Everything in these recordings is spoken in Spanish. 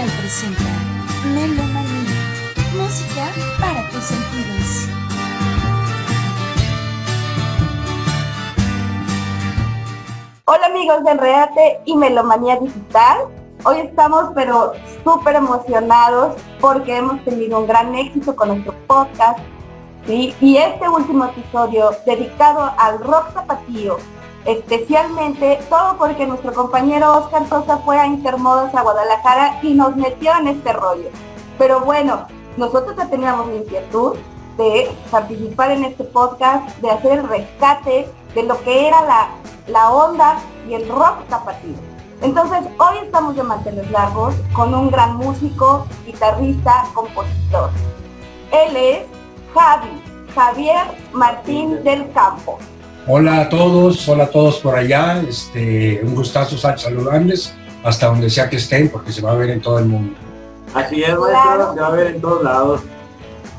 Presenta Melomanía, música para tus sentidos. Hola amigos de Enredate y Melomanía Digital. Hoy estamos pero súper emocionados porque hemos tenido un gran éxito con nuestro podcast. Y este último episodio dedicado al rock zapatillo, especialmente todo porque nuestro compañero Oscar Sosa fue a Intermodas a Guadalajara y nos metió en este rollo. Pero bueno, nosotros ya teníamos la inquietud de participar en este podcast, de hacer el rescate de lo que era la, la onda y el rock zapatillo. Entonces, hoy estamos de manteles largos con un gran músico, guitarrista, compositor. Él es Javi, Javier Martín del Campo. Hola a todos, hola a todos por allá. Este, un gustazo saludarles hasta donde sea que estén, porque se va a ver en todo el mundo. Así es, maestro, se va a ver en todos lados.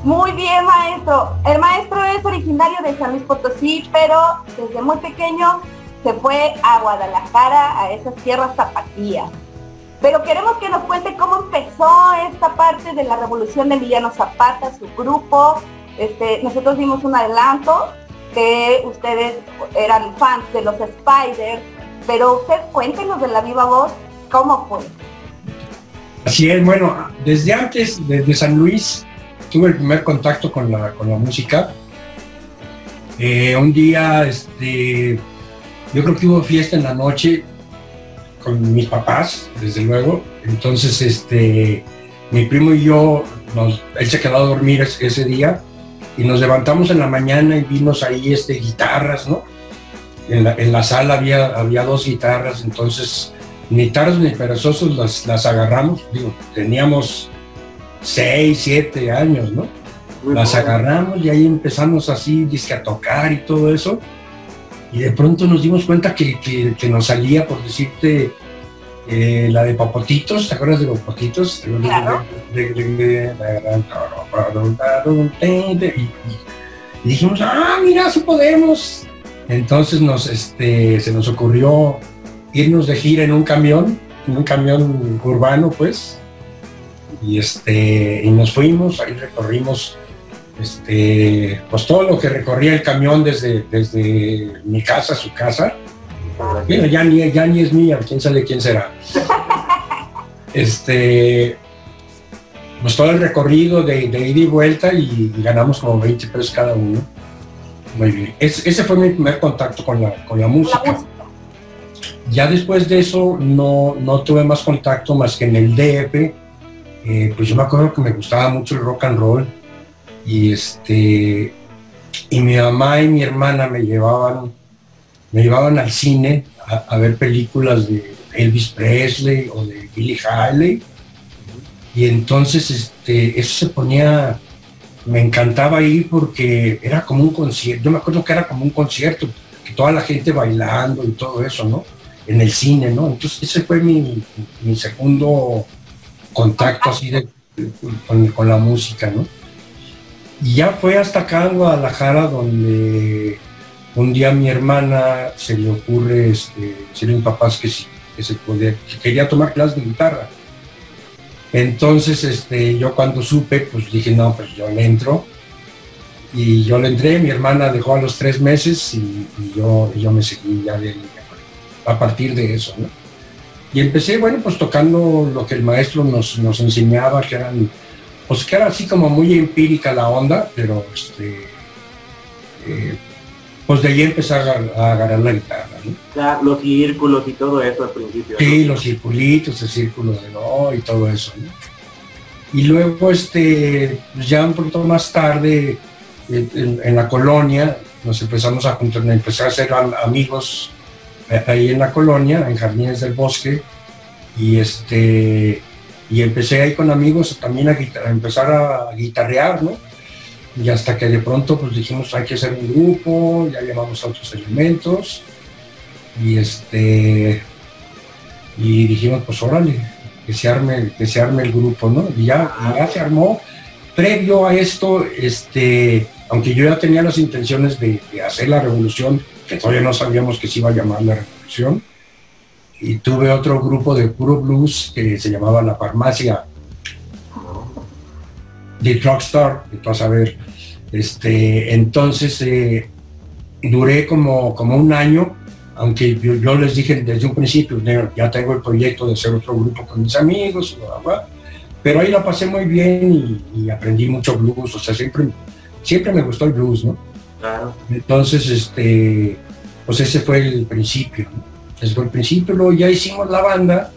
Muy bien, maestro. El maestro es originario de San Luis Potosí, pero desde muy pequeño se fue a Guadalajara, a esas tierras zapatías. Pero queremos que nos cuente cómo empezó esta parte de la revolución de Emiliano Zapata, su grupo. Este, nosotros dimos un adelanto que ustedes eran fans de los Spiders, pero usted cuéntenos de la viva voz, ¿cómo fue? Así es, bueno, desde antes, desde San Luis, tuve el primer contacto con la, con la música. Eh, un día, este, yo creo que hubo fiesta en la noche con mis papás, desde luego. Entonces, este, mi primo y yo, nos, él se quedó a dormir ese, ese día y nos levantamos en la mañana y vimos ahí este, guitarras, ¿no? En la, en la sala había, había dos guitarras, entonces ni tardos ni perezosos las, las agarramos, digo, teníamos seis, siete años, ¿no? Muy las agarramos y ahí empezamos así, dizque a tocar y todo eso. Y de pronto nos dimos cuenta que, que- que nos salía, por decirte, eh, la de Papotitos, ¿te acuerdas de Papotitos? Claro. Y, dijimos, ah, mira, sí podemos. Entonces nos, este, se nos ocurrió irnos de gira en un camión, en un camión urbano, pues. Y, este, y nos fuimos, ahí recorrimos este, pues todo lo que recorría el camión desde, desde mi casa a su casa. Bueno, ya ni, ya ni es mía, quién sabe quién será. Este, pues todo el recorrido de, de ida y vuelta y, ganamos como 20 pesos cada uno. Muy bien. Es- ese fue mi primer contacto con la, con la música. Ya después de eso no, no tuve más contacto más que en el DF. Eh, pues yo me acuerdo que me gustaba mucho el rock and roll y este y mi mamá y mi hermana me llevaban me llevaban al cine a, ver películas de Elvis Presley o de Billie Holiday y entonces este eso se ponía me encantaba ir porque era como un concierto yo me acuerdo que era como un concierto que toda la gente bailando y todo eso no en el cine no entonces ese fue mi, mi segundo contacto así de, con, con la música no y ya fue hasta acá en Guadalajara donde un día mi hermana se le ocurre este, decirle a mis papás que, se podía, que quería tomar clases de guitarra. Entonces, este, yo cuando supe, pues dije, no, pues yo le entro. Y yo le entré, mi hermana dejó a los tres meses y, yo, yo me seguí ya de, a partir de eso. Y empecé, bueno, pues tocando lo que el maestro nos, nos enseñaba, que eran pues que era así como muy empírica la onda, pero este, eh, pues de ahí empecé a, a agarrar la guitarra, ¿no? Ya, los círculos y todo eso al principio. ¿no? Sí, los circulitos, el círculo de no y todo eso, ¿no? Y luego, este, pues ya un poquito más tarde, en, la colonia, nos empezamos a juntar, empecé a am- amigos eh, ahí en la colonia, en Jardines del Bosque, y este, y empecé ahí con amigos también a, guitar- a empezar a guitarrear, ¿no? Y hasta que de pronto pues dijimos hay que hacer un grupo, ya llamamos a otros elementos, y este, y dijimos pues órale, que se arme, que se arme el grupo, ¿no? Y ya, ya se armó. Previo a esto, este, aunque yo ya tenía las intenciones de, de hacer la revolución, que todavía no sabíamos que se iba a llamar la revolución, y tuve otro grupo de puro blues que se llamaba La Farmacia de Rockstar, de a saber. Este, entonces eh, duré como, como un año, aunque yo, les dije desde un principio, ya tengo el proyecto de hacer otro grupo con mis amigos, pero ahí la pasé muy bien y, aprendí mucho blues, o sea, siempre, siempre me gustó el blues, ¿no? Claro. Entonces, este, pues ese fue el principio, Ese fue el principio, luego ya hicimos la banda,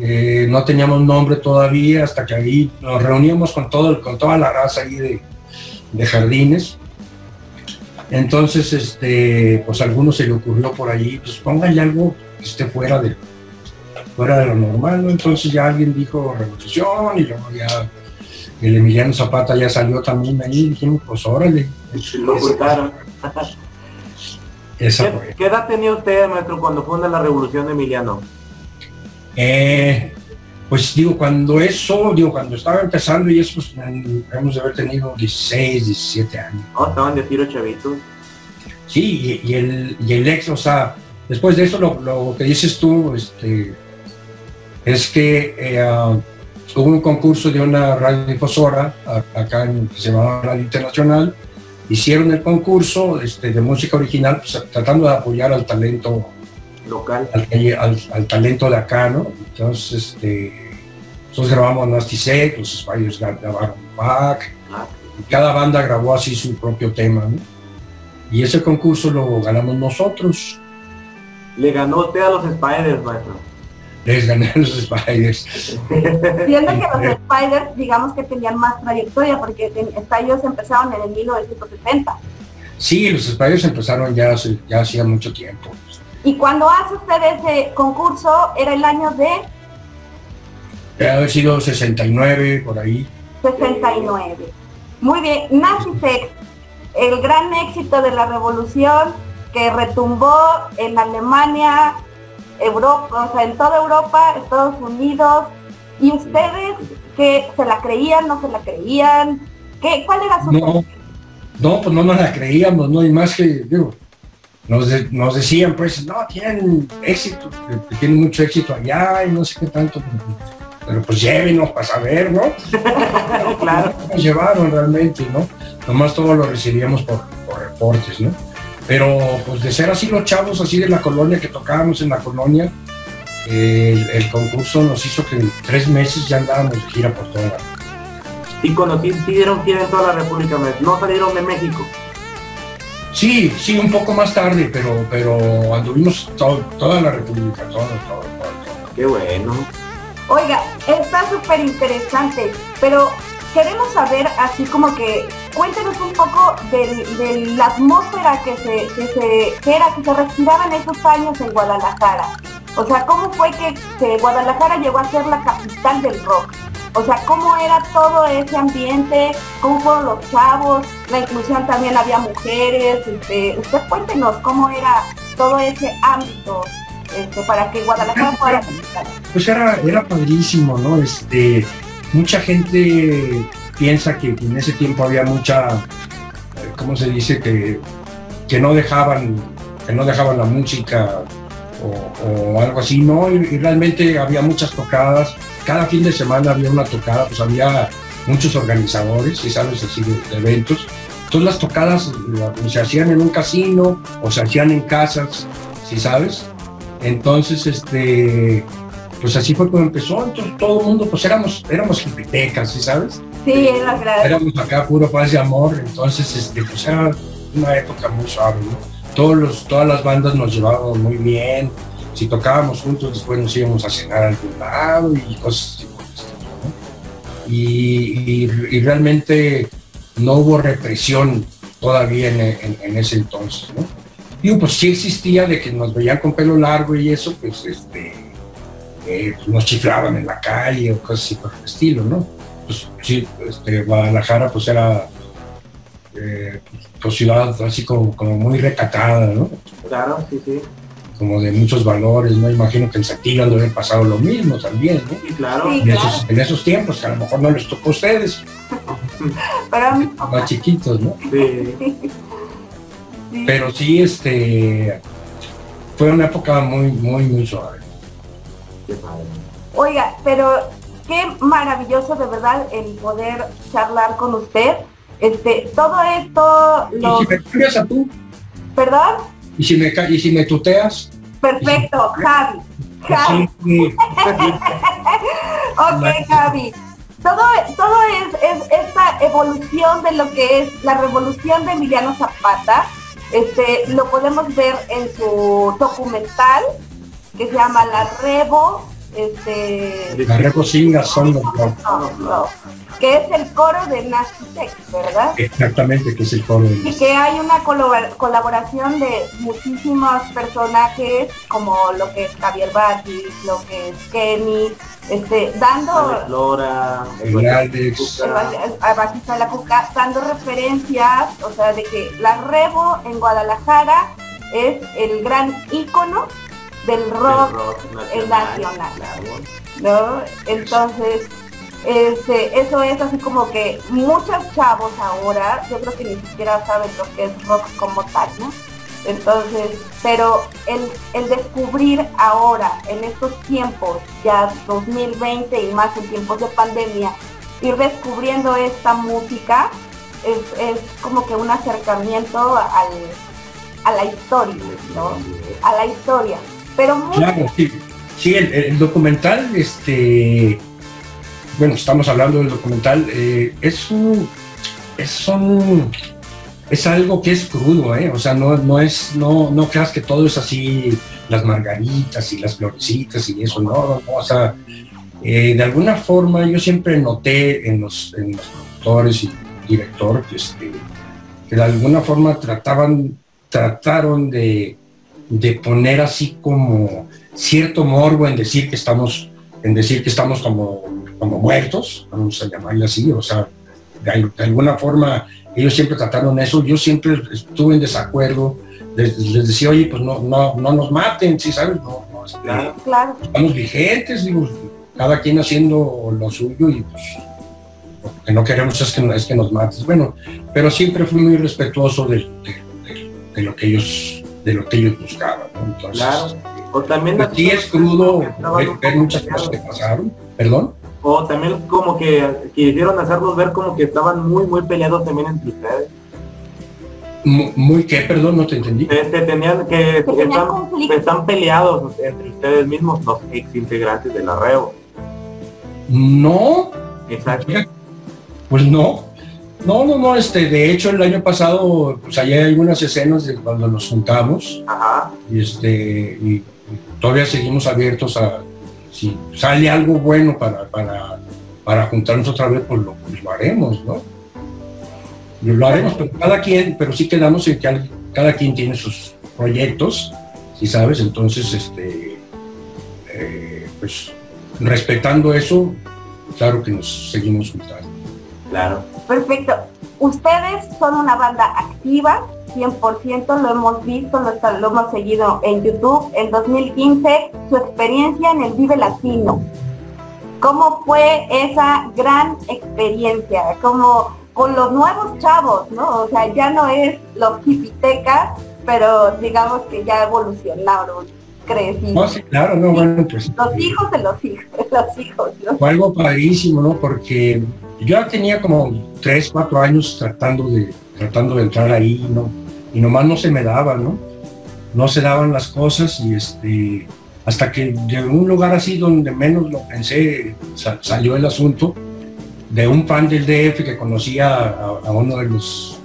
eh, no teníamos nombre todavía, hasta que ahí nos reuníamos con, todo, con toda la raza ahí de, de jardines. Entonces, este, pues a algunos se le ocurrió por allí, pues pónganle algo que esté fuera de, fuera de lo normal, ¿no? Entonces ya alguien dijo revolución y luego ya el Emiliano Zapata ya salió también ahí y dijimos, pues órale. Lo ocultaron. Esa ¿Qué, ¿Qué, edad tenía usted, maestro, cuando funda la revolución de Emiliano? Eh, pues digo, cuando eso, digo, cuando estaba empezando y eso, pues hemos de haber tenido 16, 17 años. Oh, estaban de tiro chavitos. Sí, y, el, y el ex, o sea, después de eso lo, que dices tú, este, es que eh, ah, hubo un concurso de una radiodifusora acá en, que se llamaba Radio Internacional, hicieron el concurso este, de música original, pues, tratando de apoyar al talento local. Al, talento de acá, ¿no? Entonces, este, nosotros grabamos Nasty Set, los Spiders grabaron Back, ah. y cada banda grabó así su propio tema, ¿no? Y ese concurso lo ganamos nosotros. ¿Le ganó usted a los Spiders, maestro? Les gané a los Spiders. Siendo que los Spiders, digamos que tenían más trayectoria, porque ellos empezaron en el 1970. Sí, los Spiders empezaron ya, ya hacía mucho tiempo. Y cuando hace usted ese concurso, era el año de... Debe haber sido 69, por ahí. 69. Muy bien. Nazi Sex, el gran éxito de la revolución que retumbó en Alemania, Europa, o sea, en toda Europa, Estados Unidos. ¿Y ustedes que se la creían, no se la creían? ¿Qué, ¿Cuál era su... No, no, pues no nos la creíamos, no hay más que, digo, nos, decían, pues, no, tienen éxito, tienen mucho éxito allá y no sé qué tanto, pero pues llévenos para saber, ¿no? claro. Nos llevaron realmente, ¿no? Nomás todo lo recibíamos por, reportes, ¿no? Pero pues de ser así los chavos así de la colonia que tocábamos en la colonia, el, concurso nos hizo que en tres meses ya andábamos de gira por toda la... Y cuando sí, dieron gira en toda la República, no salieron de México. Sí, sí, un poco más tarde, pero, pero anduvimos toda la República, todo, todo, todo, Qué bueno. Oiga, está súper interesante, pero queremos saber así como que cuéntenos un poco de, la atmósfera que se, que se que era, que se respiraba en esos años en Guadalajara. O sea, ¿cómo fue que, que Guadalajara llegó a ser la capital del rock? O sea, cómo era todo ese ambiente, cómo fueron los chavos, la inclusión también había mujeres, este, usted cuéntenos cómo era todo ese ámbito este, para que Guadalajara fuera Pues era, era padrísimo, ¿no? Este, mucha gente piensa que en ese tiempo había mucha, ¿cómo se dice? Que, que no dejaban, que no dejaban la música o, algo así, ¿no? y realmente había muchas tocadas cada fin de semana había una tocada, pues había muchos organizadores, y sabes, así de, eventos. Entonces las tocadas se hacían en un casino o se hacían en casas, si sabes. Entonces, este, pues así fue como empezó. Entonces todo el mundo, pues éramos, éramos hipitecas, ¿sí sabes? Sí, era grave. Éramos acá puro paz y amor. Entonces, este, pues era una época muy suave, Todos los, todas las bandas nos llevábamos muy bien si tocábamos juntos, después nos íbamos a cenar a algún lado y cosas así y, realmente no hubo represión todavía en, ese entonces, ¿no? Digo, pues sí existía de que nos veían con pelo largo y eso, pues este, eh, nos chiflaban en la calle o cosas así por el estilo, ¿no? Pues sí, este, Guadalajara pues era eh, pues ciudad así como, como muy recatada, ¿no? Claro, sí, sí como de muchos valores, ¿no? Imagino que en Saltillo han de haber pasado lo mismo también, ¿no? Sí, claro. en, Esos, tiempos, que a lo mejor no les tocó a ustedes. Pero Más chiquitos, ¿no? Sí. Pero sí, este, fue una época muy, muy, muy suave. Qué padre. Oiga, pero qué maravilloso de verdad el poder charlar con usted. Este, todo esto ¿Y lo... si me cambias a tú? ¿Perdón? ¿Y si me, y si me tuteas? Perfecto, Javi. Javi. Ok, Javi. Todo, todo es, es esta evolución de lo que es la revolución de Emiliano Zapata. Este, lo podemos ver en su documental que se llama La Revo, este, son los que es el coro de Nazitec, ¿verdad? Exactamente, que es el coro de Y que hay una colabor- colaboración de muchísimos personajes como lo que es Javier Batis, lo que es Kenny, este, dando Flora, El Alex. el ba- el- a Batista de la Cuca, dando referencias, o sea, de que la Revo en Guadalajara es el gran ícono del rock, rock nacional. claro. ¿no? Entonces, este, eso es así como que muchos chavos ahora, yo creo que ni siquiera saben lo que es rock como tal, ¿no? Entonces, pero el, el descubrir ahora, en estos tiempos, ya 2020 y más en tiempos de pandemia, ir descubriendo esta música es, es como que un acercamiento al, a la historia, ¿no? A la historia. Pero muy Claro, sí. El, documental, este, bueno, estamos hablando del documental, eh, es un, es un, es algo que es crudo, ¿eh? O sea, no, no es, no, no creas que todo es así, las margaritas y las florecitas y eso, no, o sea, eh, de alguna forma yo siempre noté en los, en los productores y director, este, que de alguna forma trataban, trataron de, de poner así como cierto morbo en decir que estamos, en decir que estamos como, como muertos, vamos a llamarle así, o sea, de, de alguna forma ellos siempre trataron eso, yo siempre estuve en desacuerdo, les, les decía, oye, pues no, no, no nos maten, ¿sí sabes? No, no, este, Claro. claro. estamos vigentes, digo, cada quien haciendo lo suyo y pues lo que no queremos es que, es que nos mates. Bueno, pero siempre fui muy respetuoso de- de lo que ellos de lo que ellos buscaban. ¿no? Entonces, Claro. O también pues, sí es crudo ver, muchas cosas que pasaron. Perdón. O también como que quisieron hacernos ver como que estaban muy, muy peleados también entre ustedes. Mu- Muy que, perdón, no te entendí. Este, tenían que Que tenían están, están peleados entre ustedes mismos, los ex integrantes de la Reo. No, Exacto. Pues no. No, no, no, este, de hecho el año pasado, pues allá hay algunas escenas de cuando nos juntamos, Ajá. y este, y, todavía seguimos abiertos a, si sale algo bueno para, para, para juntarnos otra vez, pues lo, pues lo haremos, ¿no? Lo, haremos, pero cada quien, pero sí quedamos en que cada quien tiene sus proyectos, si sabes, entonces, este, eh, pues respetando eso, claro que nos seguimos juntando. Claro. Perfecto. Ustedes son una banda activa, 100%, lo hemos visto, lo, hemos seguido en YouTube. En 2015, su experiencia en el Vive Latino. ¿Cómo fue esa gran experiencia? Como con los nuevos chavos, ¿no? O sea, ya no es los hipitecas, pero digamos que ya evolucionaron, crecieron. No, sí, claro, no, bueno, pues. Los hijos de los hijos, los hijos, ¿no? fue algo padrísimo, ¿no? Porque yo tenía como tres, cuatro años tratando de, tratando de entrar ahí, ¿no? Y nomás no se me daba, ¿no? No se daban las cosas y este, hasta que de un lugar así donde menos lo pensé, sa- salió el asunto de un fan del DF que conocía a, a uno de los,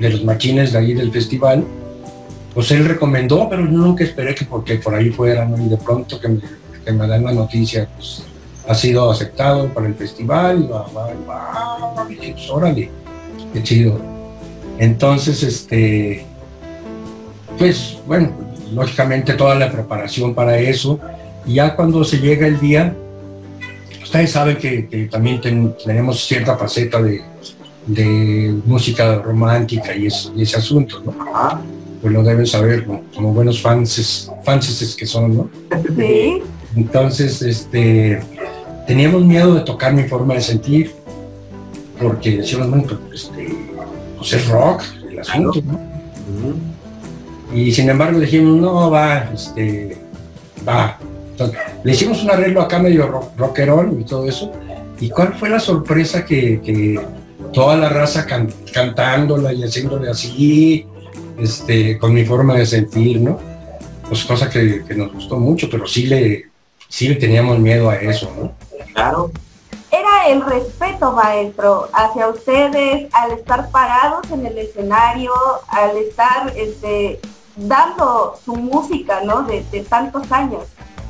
de los machines de ahí del festival, pues él recomendó, pero yo nunca esperé que porque por ahí fuera, ¿no? Y de pronto que me, que me dan la noticia, pues ha sido aceptado para el festival, y va, va, va, dije, pues, órale, qué chido. Entonces, este, pues bueno, lógicamente toda la preparación para eso, y ya cuando se llega el día, ustedes saben que, también ten- tenemos cierta faceta de, de música romántica y, es- y ese asunto, ¿no? Pues lo deben saber, ¿no? como buenos fans, fanses que son, ¿no? Sí, Entonces, este, teníamos miedo de tocar mi forma de sentir, porque decíamos, bueno, pues, este, pues es rock el asunto, ¿no? Y sin embargo dijimos, no, va, este, va. Entonces, le hicimos un arreglo acá medio rock, rockerón y todo eso. ¿Y cuál fue la sorpresa que, que toda la raza can, cantándola y haciéndole así, este, con mi forma de sentir, ¿no? Pues cosa que, que, nos gustó mucho, pero sí le, sí le teníamos miedo a eso, ¿no? Claro. Era el respeto, maestro, hacia ustedes al estar parados en el escenario, al estar este, dando su música, ¿no? De, de tantos años.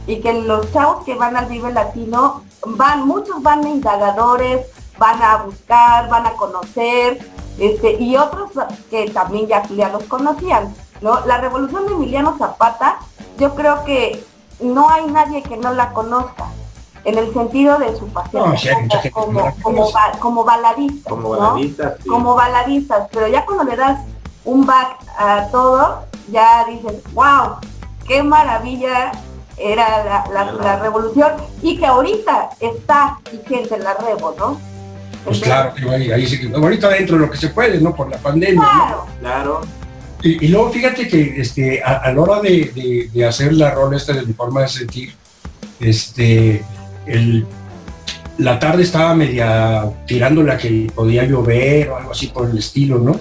Y que los chavos que van al Vive Latino van, muchos van indagadores, van a buscar, van a conocer, este, y otros que también ya, ya los conocían. ¿no? La revolución de Emiliano Zapata, yo creo que no hay nadie que no la conozca, en el sentido de su pasión, No, sí, como, como, como baladistas, Como ¿no? baladistas, sí. como baladistas, pero ya cuando le das un back a todo, ya dices, wow, qué maravilla era la, la- la revolución y que ahorita está vigente la revo, ¿no? Pues claro, ahí, ahí sí que, ahorita dentro de lo que se puede, ¿no? Por la pandemia. ¿no? Claro, Claro. Y, y luego fíjate que este, a, a la hora de, de- de hacer la rola esta de mi forma de sentir, este, el, la tarde estaba media tirándole a que podía llover o algo así por el estilo, ¿no?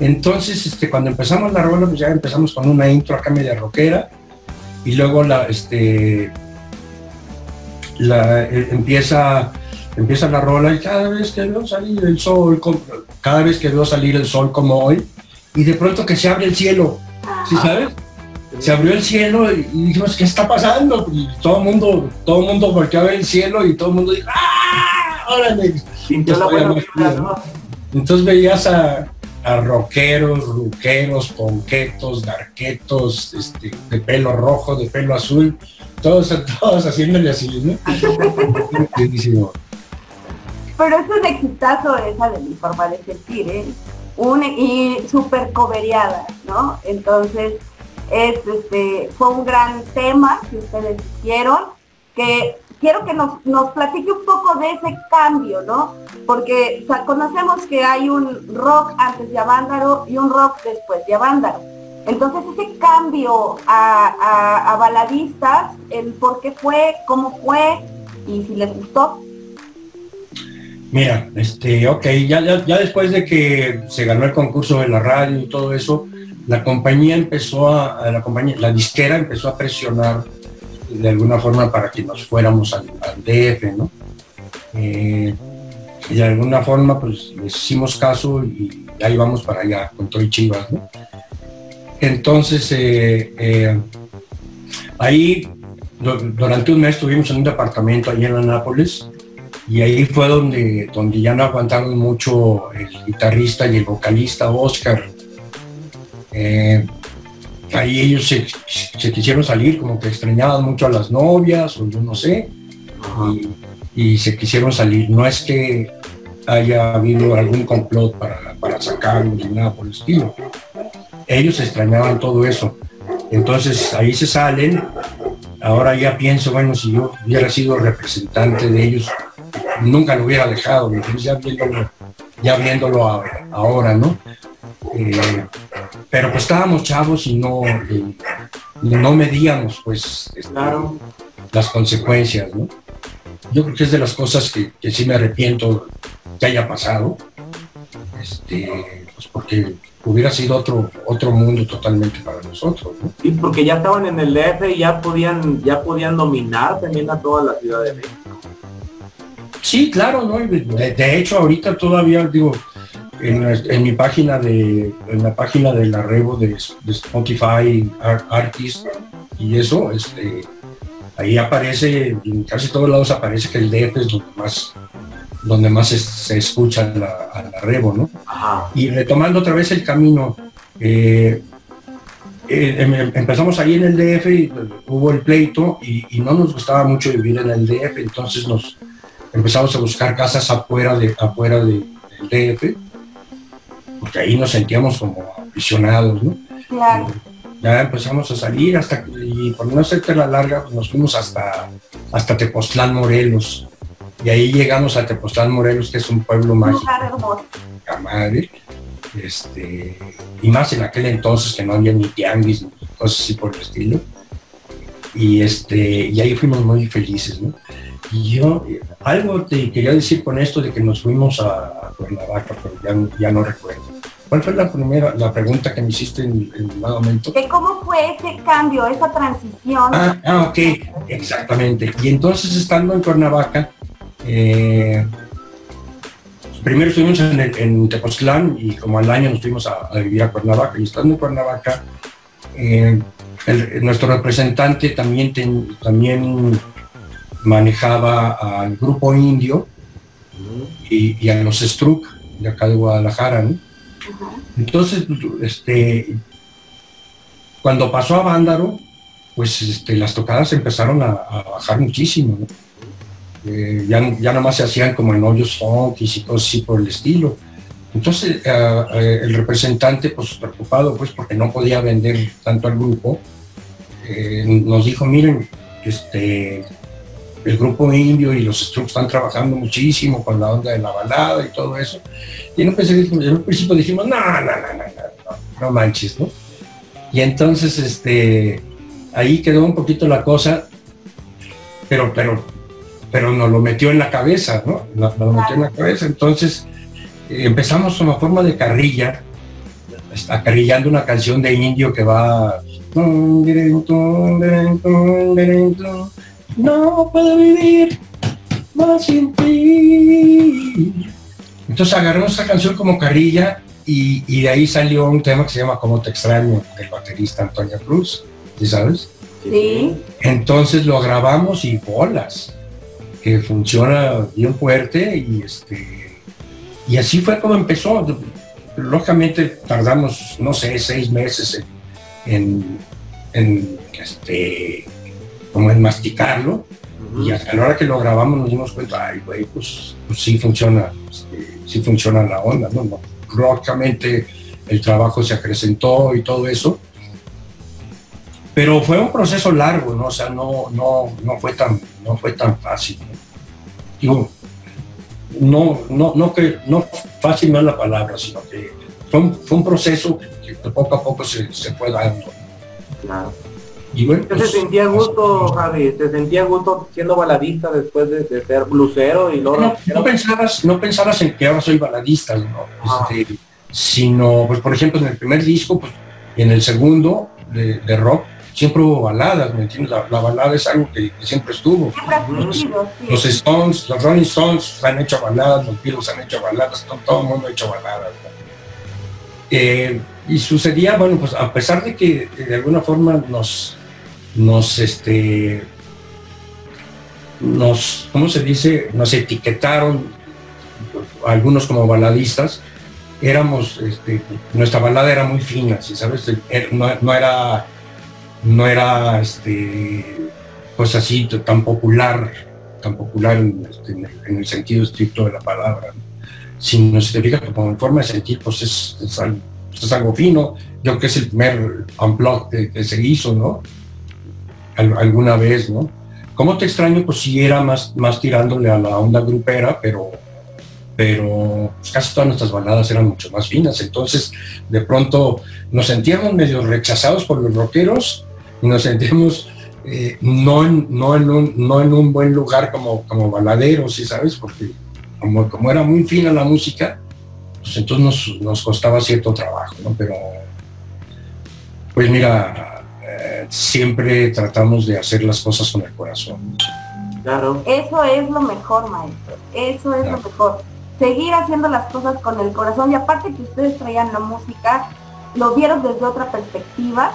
Entonces, este, cuando empezamos la rola, pues ya empezamos con una intro acá media rockera y luego la, este, la, eh, empieza, empieza la rola y cada vez que veo salir el sol, cada vez que veo salir el sol como hoy, y de pronto que se abre el cielo, ¿sí sabes? Se abrió el cielo y, dijimos, ¿qué está pasando? Y todo el mundo, todo el mundo volteó a ver el cielo y todo el mundo dijo, ¡ah! ¡Órale! Sintió la. Entonces veías a, a rockeros, ruqueros, ponquetos, darquetos, este, de pelo rojo, de pelo azul, todos, todos haciéndole así, ¿no? Pero es un exitazo esa de mi forma de sentir, ¿eh? Y súper cobereada, ¿no? Entonces, es, este, fue un gran tema que ustedes hicieron, que quiero que nos, nos platique un poco de ese cambio, ¿no? Porque conocemos que hay un rock antes de Avándaro y un rock después de Avándaro. Entonces ese cambio a- a baladistas, el por qué fue, cómo fue y si les gustó. Mira, este, ok, ya, ya, ya después de que se ganó el concurso de la radio y todo eso, la compañía empezó a, la compañía, la disquera empezó a presionar de alguna forma para que nos fuéramos al, DF, ¿no? Eh, y de alguna forma, pues les hicimos caso y ahí vamos para allá con todo y Chivas, ¿no? Entonces, eh, eh, ahí du- durante un mes estuvimos en un departamento allí en Anápolis y ahí fue donde, donde ya no aguantaron mucho el guitarrista y el vocalista Oscar. Eh, ahí ellos se, quisieron salir, como que extrañaban mucho a las novias, o yo no sé, y, y se quisieron salir. No es que haya habido algún complot para, para sacarlos ni nada por el estilo. Ellos extrañaban todo eso. Entonces ahí se salen. Ahora ya pienso, bueno, si yo hubiera sido representante de ellos, nunca lo hubiera dejado, entonces ya viéndolo, ya viéndolo ahora, ¿no? Eh, pero pues estábamos chavos y no, no medíamos pues Claro. las consecuencias, ¿no? Yo creo que es de las cosas que, que sí me arrepiento que haya pasado, este, pues porque hubiera sido otro, otro mundo totalmente para nosotros, ¿no? Sí, porque ya estaban en el DF y ya podían, ya podían dominar también a toda la ciudad de México. Sí, claro, ¿no? De, de hecho, ahorita todavía digo, en, mi página de, en la página de la Revo de, de Spotify Ar- Artist y eso, este, ahí aparece, en casi todos lados aparece que el DF es donde más, donde más se, se escucha la, a la Revo, ¿no? Ajá. Y retomando otra vez el camino, eh, eh, em- em- empezamos ahí en el DF y pues, hubo el pleito y, y no nos gustaba mucho vivir en el DF, entonces nos empezamos a buscar casas afuera, de, afuera de- del DF, porque ahí nos sentíamos como aficionados, ¿no? Claro. Ya empezamos a salir hasta, y por no hacerte la larga, pues nos fuimos hasta, hasta Tepoztlán, Morelos. Y ahí llegamos a Tepoztlán, Morelos, que es un pueblo mágico hermoso. poca madre. Este, y más en aquel entonces que no había ni tianguis ni cosas así por el estilo. Y este y ahí fuimos muy felices ¿no? y yo algo te quería decir con esto de que nos fuimos a, a Cuernavaca pero ya, ya no recuerdo ¿Cuál fue la primera, la pregunta que me hiciste en, en un momento? De cómo fue ese cambio, esa transición. Ah, ah ok, exactamente. Y entonces estando en Cuernavaca, eh, primero estuvimos en, en, Tepoztlán y como al año nos fuimos a, a vivir a Cuernavaca. Y estando en Cuernavaca, eh, el, nuestro representante también, ten, también manejaba al grupo indio y, y, a los Struck de acá de Guadalajara. ¿no? Entonces, este, cuando pasó a Vándaro, pues este, las tocadas empezaron a, a bajar muchísimo. ¿no? Eh, ya, ya nomás se hacían como en hoyos funky y cosas así por el estilo. Entonces, eh, eh, el representante, pues preocupado, pues porque no podía vender tanto al grupo, eh, nos dijo, miren, este, el grupo indio y los Strokes están trabajando muchísimo con la onda de la balada y todo eso. Y en un principio, en un principio dijimos, no, no, no, no, no, no manches, ¿no? Y entonces, este, ahí quedó un poquito la cosa, pero, pero, pero nos lo metió en la cabeza, ¿no? Nos, nos lo metió en la cabeza. Entonces, empezamos una forma de carrilla, acarrillando una canción de indio que va no puedo vivir más sin ti. Entonces agarramos esa canción como carrilla y, y, de ahí salió un tema que se llama Como te extraño, del baterista Antonio Cruz, ¿sí sabes? Sí. Entonces lo grabamos y bolas, que funciona bien fuerte y este y así fue como empezó. Lógicamente tardamos, no sé, seis meses en, en, este como en masticarlo, uh -huh. y a la hora que lo grabamos nos dimos cuenta, ay, güey, pues, pues, sí funciona, este, sí funciona la onda, ¿no? no lógicamente el trabajo se acrecentó y todo eso, pero fue un proceso largo, ¿no? O sea, no, no, no, fue, tan, no fue tan fácil. ¿no? Digo, no, no, no, que, no fácil es la palabra, sino que fue un, fue un proceso que, poco a poco se, se fue dando. Claro. Y bueno, pues, se sentía gusto, Javi? ¿Se sentía gusto siendo baladista después de, de ser blusero y luego... No, no, pensabas, no pensabas en que ahora soy baladista, ¿no? Ah. Este, sino, pues por ejemplo, en el primer disco, pues, y en el segundo de, de rock, siempre hubo baladas, ¿me entiendes? La, la balada es algo que, que siempre estuvo. Los, Stones, los Rolling Stones han hecho baladas, los Beatles han hecho baladas, todo, todo el mundo ha hecho baladas. Eh, y sucedía, bueno, pues a pesar de que de alguna forma nos, nos, este, nos, ¿cómo se dice? Nos etiquetaron algunos como baladistas, éramos, este, nuestra balada era muy fina, ¿sí ¿sabes? No, no, era, no era, este, pues así tan popular, tan popular en, este, en el sentido estricto de la palabra, ¿no? sino si te como en forma de sentir, pues es, es, algo, fino, yo creo que es el primer unplug que, que se hizo, ¿no? alguna vez, ¿no? ¿Cómo te extraño? Pues sí era más, más tirándole a la onda grupera, pero, pero pues casi todas nuestras baladas eran mucho más finas. Entonces, de pronto nos sentíamos medio rechazados por los rockeros y nos sentíamos eh, no, en, no, en un, no en un buen lugar como, como baladeros, ¿sí sabes? Porque como, como era muy fina la música, pues entonces nos, nos costaba cierto trabajo, ¿no? Pero, pues mira, siempre tratamos de hacer las cosas con el corazón. Claro. Eso es lo mejor, maestro. Eso es claro. lo mejor. Seguir haciendo las cosas con el corazón. Y aparte que ustedes traían la música, lo vieron desde otra perspectiva,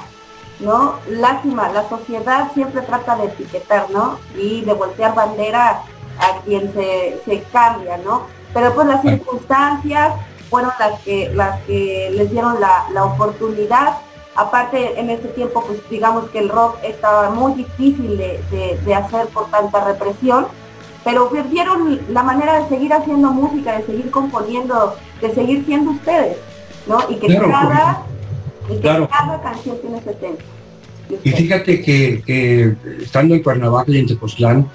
¿no? Lástima, la sociedad siempre trata de etiquetar, ¿no? Y de voltear bandera a quien se, se cambia, ¿no? Pero pues las circunstancias fueron las que, las que les dieron la, la oportunidad Aparte, en ese tiempo, pues digamos que el rock estaba muy difícil de, de, de hacer por tanta represión, pero vieron la manera de seguir haciendo música, de seguir componiendo, de seguir siendo ustedes, ¿no? Y que, claro, cada, y que claro. cada canción tiene ese tempo. Y fíjate que, estando en Cuernavaca y en Tepoztlán,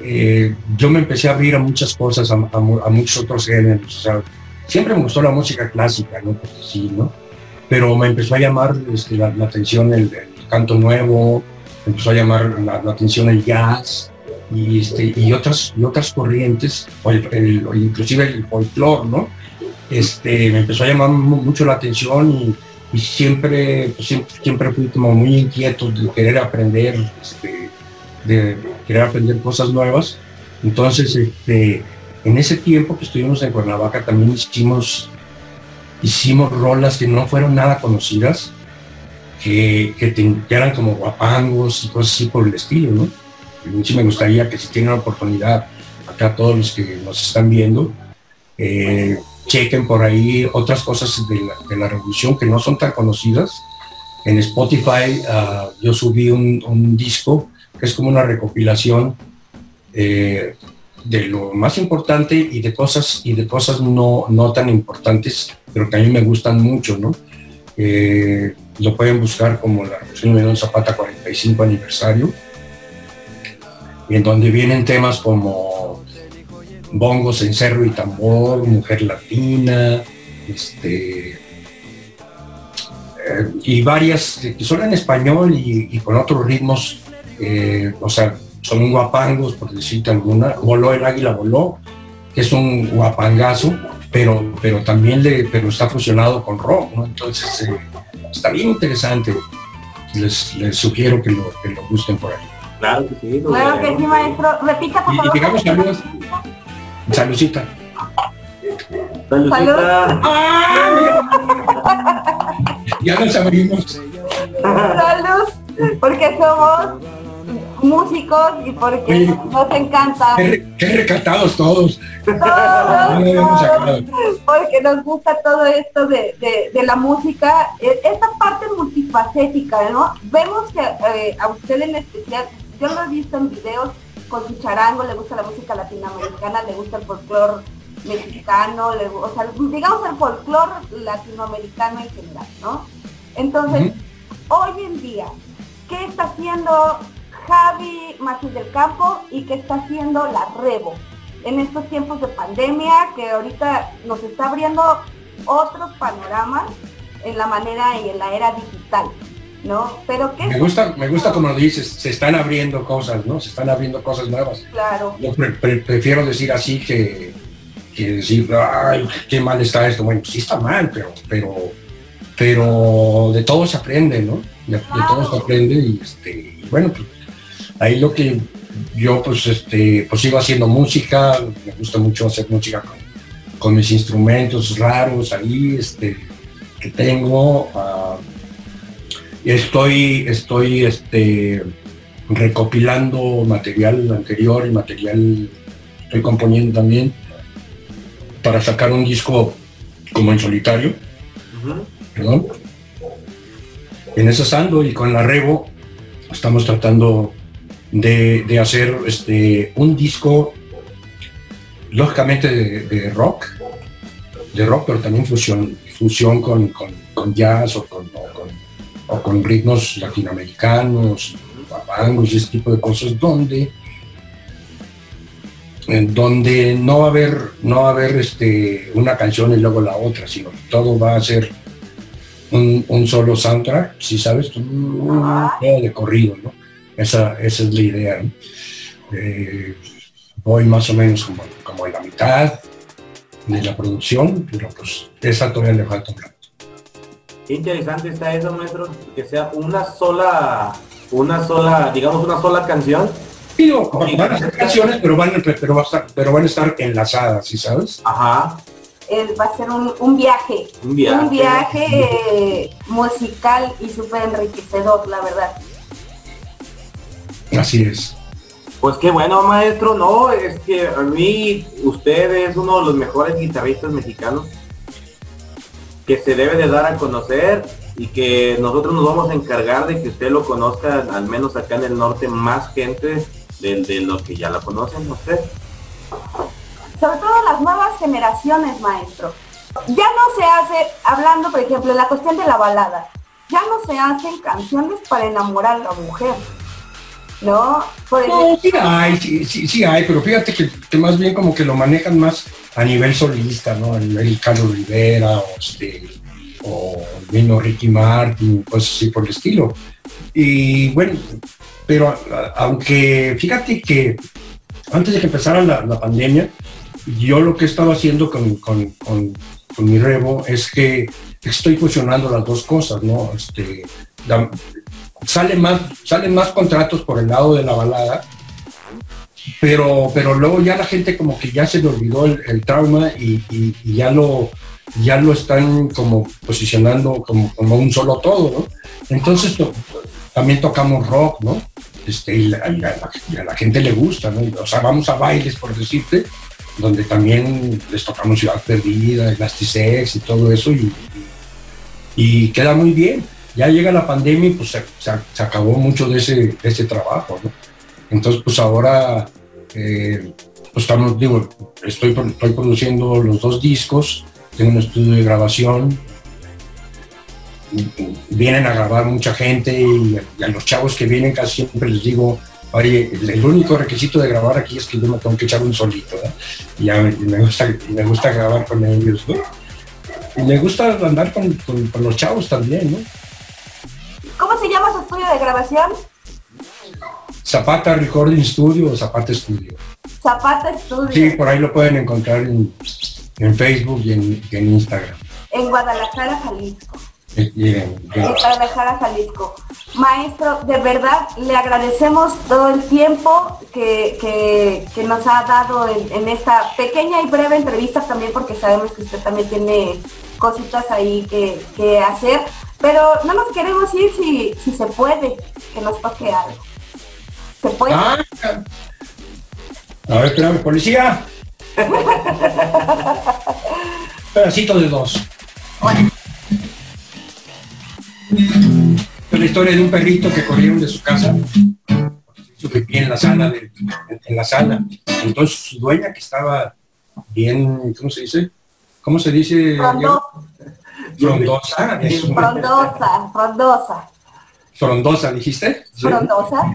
eh, yo me empecé a abrir a muchas cosas, a, muchos otros géneros. Siempre me gustó la música clásica, ¿no? Sí, ¿no? pero me empezó a llamar este, la, atención el, canto nuevo, empezó a llamar la, atención el jazz y, este, y, otras, y otras corrientes, o inclusive el folclore, ¿no? Este, me empezó a llamar mucho la atención siempre, pues, siempre, siempre, fui como muy inquieto de querer aprender, este, de querer aprender cosas nuevas. Entonces, este, en ese tiempo que estuvimos en Cuernavaca también hicimos, hicimos rolas que no fueron nada conocidas, que, que, eran como guapangos y cosas así por el estilo, ¿no? Y me gustaría que si tienen la oportunidad, acá todos los que nos están viendo, eh, chequen por ahí otras cosas de la, revolución que no son tan conocidas. En Spotify ah, yo subí un, disco que es como una recopilación eh, de lo más importante y de cosas y de cosas no, no tan importantes, pero que a mí me gustan mucho, ¿no? Eh, lo pueden buscar como la Revolución de Don Zapata 45 aniversario, en donde vienen temas como bongos en cerro y tambor, mujer latina, este, eh, y varias que son en español y, con otros ritmos, eh, o sea, son guapangos, por decirte alguna, voló el águila voló, que es un guapangazo, pero, pero también le, pero está fusionado con rock, ¿no? Entonces eh, está bien interesante. Les, les sugiero que lo, que lo busquen por ahí. Claro que sí. Claro que sí, maestro. Repita, por favor. Y, digamos saludos. Saludcita. Saludcita. ya nos abrimos. Salud, porque somos músicos y porque nos encanta. Qué, recatados todos. Todos, porque nos gusta todo esto de, la música, e, esta parte multifacética, ¿no? Vemos que eh, a usted en especial, yo lo he visto en videos con su charango, le gusta la música latinoamericana, le gusta el folclore mexicano, le, o sea, digamos el folclore latinoamericano en general, ¿no? Entonces, hoy en día, ¿qué está haciendo Javi Machis del Campo y qué está haciendo la Revo en estos tiempos de pandemia que ahorita nos está abriendo otros panoramas en la manera y en la era digital? ¿No? Pero ¿qué me gusta, me gusta como lo dices, se están abriendo cosas, ¿no? Se están abriendo cosas nuevas. Claro. Yo prefiero decir así que, decir, ay, qué mal está esto. Bueno, sí está mal, pero, pero, pero de todo se aprende, ¿no? De, todo se aprende y este, bueno, pues ahí lo que yo pues este pues sigo haciendo música, me gusta mucho hacer música con, mis instrumentos raros ahí, este, que tengo. Uh, Estoy, estoy este, recopilando material anterior y material estoy componiendo también para sacar un disco como en solitario. En ese sando y con la Revo estamos tratando de, hacer este, un disco lógicamente de, rock, de rock, pero también fusión, fusión con, jazz o con o con ritmos latinoamericanos, babangos y ese tipo de cosas, donde, en donde no va a haber, no va a haber este, una canción y luego la otra, sino todo va a ser un, solo soundtrack, si sabes, un de corrido, ¿no? Esa, esa es la idea. Eh, voy más o menos como, como en la mitad de la producción, pero pues esa todavía le falta un Qué interesante está eso, maestro, que sea una sola, una sola, digamos una sola canción. Sí, van a ser canciones, pero van, pero, pero van a estar enlazadas, ¿sí sabes? Ajá. va a ser un, viaje, un viaje, eh, musical y súper enriquecedor, la verdad. Así es. Pues qué bueno, maestro. No, es que a mí usted es uno de los mejores guitarristas mexicanos que se debe de dar a conocer y que nosotros nos vamos a encargar de que usted lo conozca, al menos acá en el norte, más gente de, de los que ya la conocen usted. Sobre todo las nuevas generaciones, maestro. Ya no se hace, hablando por ejemplo, de la cuestión de la balada, ya no se hacen canciones para enamorar a la mujer. ¿No? sí hay, sí, sí, hay, pero fíjate que más bien como que lo manejan más a nivel solista, ¿no? A nivel Carlos Rivera o, este, o Ricky Martin, cosas así por el estilo. Y bueno, pero aunque fíjate que antes de que empezara la, pandemia, yo lo que he estado haciendo con, con- con- mi rebo es que estoy fusionando las dos cosas, ¿no? Este, sale más, salen más contratos por el lado de la balada, pero, pero luego ya la gente como que ya se le olvidó el, trauma y, ya lo ya lo están como posicionando como, como un solo todo, ¿no? Entonces to- también tocamos rock, ¿no? Este, y, la- la, gente le gusta, ¿no? O sea, vamos a bailes, por decirte, donde también les tocamos Ciudad Perdida, Elastisex y todo eso, y, queda muy bien. Ya llega la pandemia y pues se, acabó mucho de ese, ese trabajo. Entonces, pues ahora, eh, pues estamos, digo, estoy, estoy produciendo los dos discos, tengo un estudio de grabación, vienen a grabar mucha gente y, a los chavos que vienen casi siempre les digo, oye, el, único requisito de grabar aquí es que yo me tengo que echar un solito, ¿no? Y ya me, gusta, me gusta grabar con ellos, ¿no? Y me gusta andar con, con- con los chavos también, ¿no? ¿Cómo se llama su estudio de grabación? Zapata Recording Studio o Zapata Studio. Zapata Studio, Sí, por ahí lo pueden encontrar en, en Facebook y en, Instagram. en Guadalajara, Jalisco. En- Guadalajara, Jalisco. Maestro, de verdad le agradecemos todo el tiempo que, que- que nos ha dado en, en esta pequeña y breve entrevista también porque sabemos que usted también tiene cositas ahí que, que hacer, pero no nos queremos ir si, si se puede, que nos toque algo. ¿Se puede? Ah, a ver, espérame, policía. Pedacito de dos. Es la historia de un perrito que corrieron de su casa. Hizo pipí en la sala, de- en la sala. Entonces su dueña que estaba bien, ¿cómo se dice? ¿Cómo se dice? Frondo- Frondosa. es frondosa, frondosa, Frondosa, dijiste. Frondosa.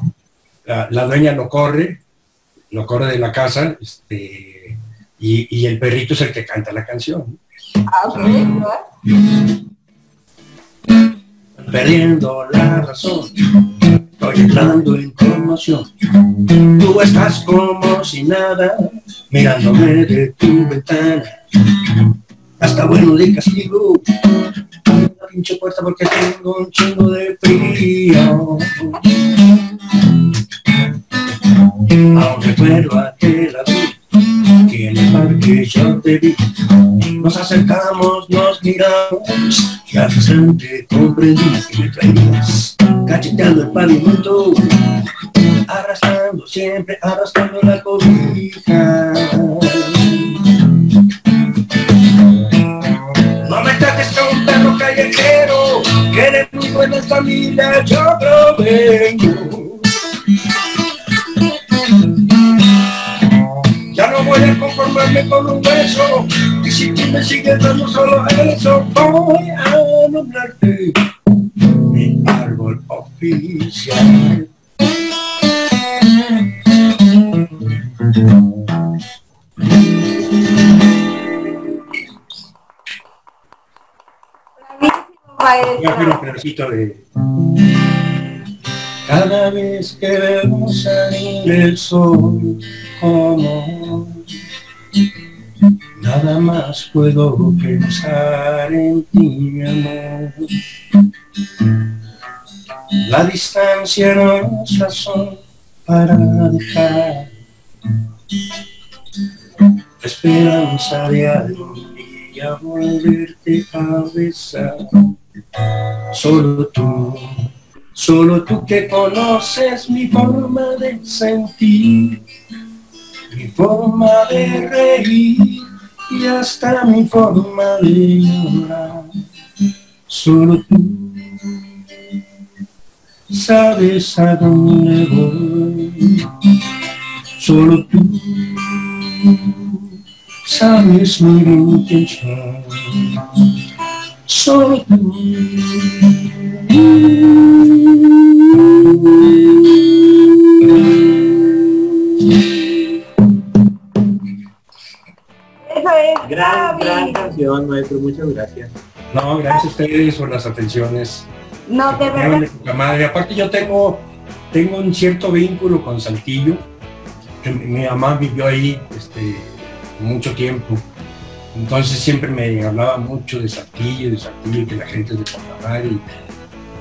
La, la dueña lo corre, lo corre de la casa, este, y, y el perrito es el que canta la canción. Ah. Perdiendo la razón, estoy entrando en conmoción. Tú estás como si nada, mirándome de tu ventana. Hasta bueno de castigo, la pinche puerta porque tengo un chingo de frío. Aún recuerdo aquel abril que en el parque yo te vi. Nos acercamos, nos miramos y al instante comprendí que me traías cacheteando el pavimento, arrastrando, siempre arrastrando la cobija. No me trates como un perro callejero, que eres muy buena familia, yo provengo. Ya no voy a conformarme con un beso Y si tú me sigues dando solo eso Voy a nombrarte Mi árbol oficial Bravísimo, Voy a hacer un maestro. pedacito de Cada vez que veo salir el sol como Nada más puedo pensar en ti, amor. La distancia no es razón para dejar la esperanza de algún día volverte a besar. Solo tú, solo tú que conoces mi forma de sentir, mi forma de reír y hasta mi forma de llorar. Solo tú sabes a dónde voy. Solo tú sabes mi intención. Es. Gran, gran canción, maestro. Muchas gracias. No, gracias a ustedes por las atenciones. No, de verdad. de madre. Aparte yo tengo tengo un cierto vínculo con Saltillo. Mi mamá vivió ahí este, mucho tiempo. Entonces siempre me hablaba mucho de Saltillo, de Saltillo, que la gente es de Portamar.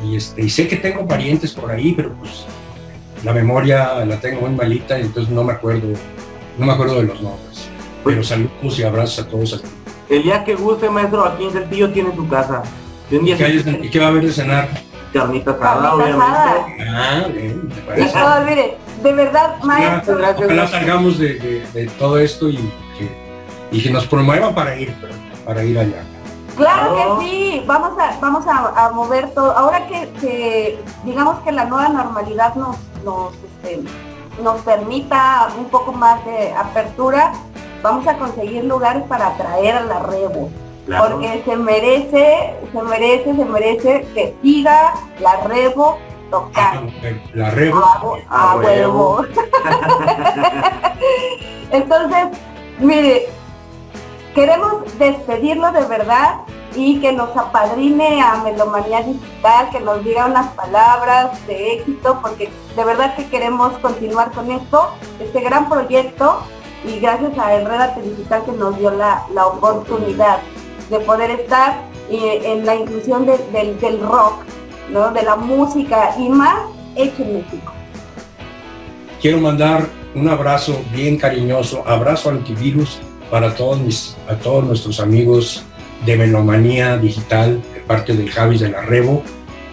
Y, este, y sé que tengo parientes por ahí, pero pues la memoria la tengo muy malita, y entonces no me acuerdo, no me acuerdo de los nombres. Pero saludos y abrazos a todos. El día que guste, maestro, aquí en Saltillo tiene su casa. ¿Y qué, va a haber de cenar? Carnita asada, obviamente. Ah, bien, me parece. No, mire, de verdad, maestro. Gracias, Ojalá salgamos de, de, todo esto y y que nos promuevan para ir, para ir allá. Claro que sí, vamos a, vamos a, mover todo. Ahora que, digamos que la nueva normalidad nos, nos, este, nos permita un poco más de apertura, vamos a conseguir lugares para atraer a la Rebo. Porque se merece, se merece, se merece que siga la Rebo tocando. Ah, la Rebo. A, huevo. Entonces, mire, queremos despedirlo de verdad y que nos apadrine a Melomanía Digital, que nos diga unas palabras de éxito, porque de verdad que queremos continuar con esto, este gran proyecto, y gracias a Enredate Digital que nos dio la, oportunidad de poder estar eh, en la inclusión del rock, ¿no? de la música y más hecho en México. Quiero mandar un abrazo bien cariñoso, abrazo antivirus para todos, mis, a todos nuestros amigos de Melomanía Digital de parte del Javis de la Rebo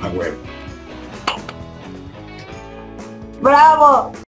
a huevo. ¡Bravo!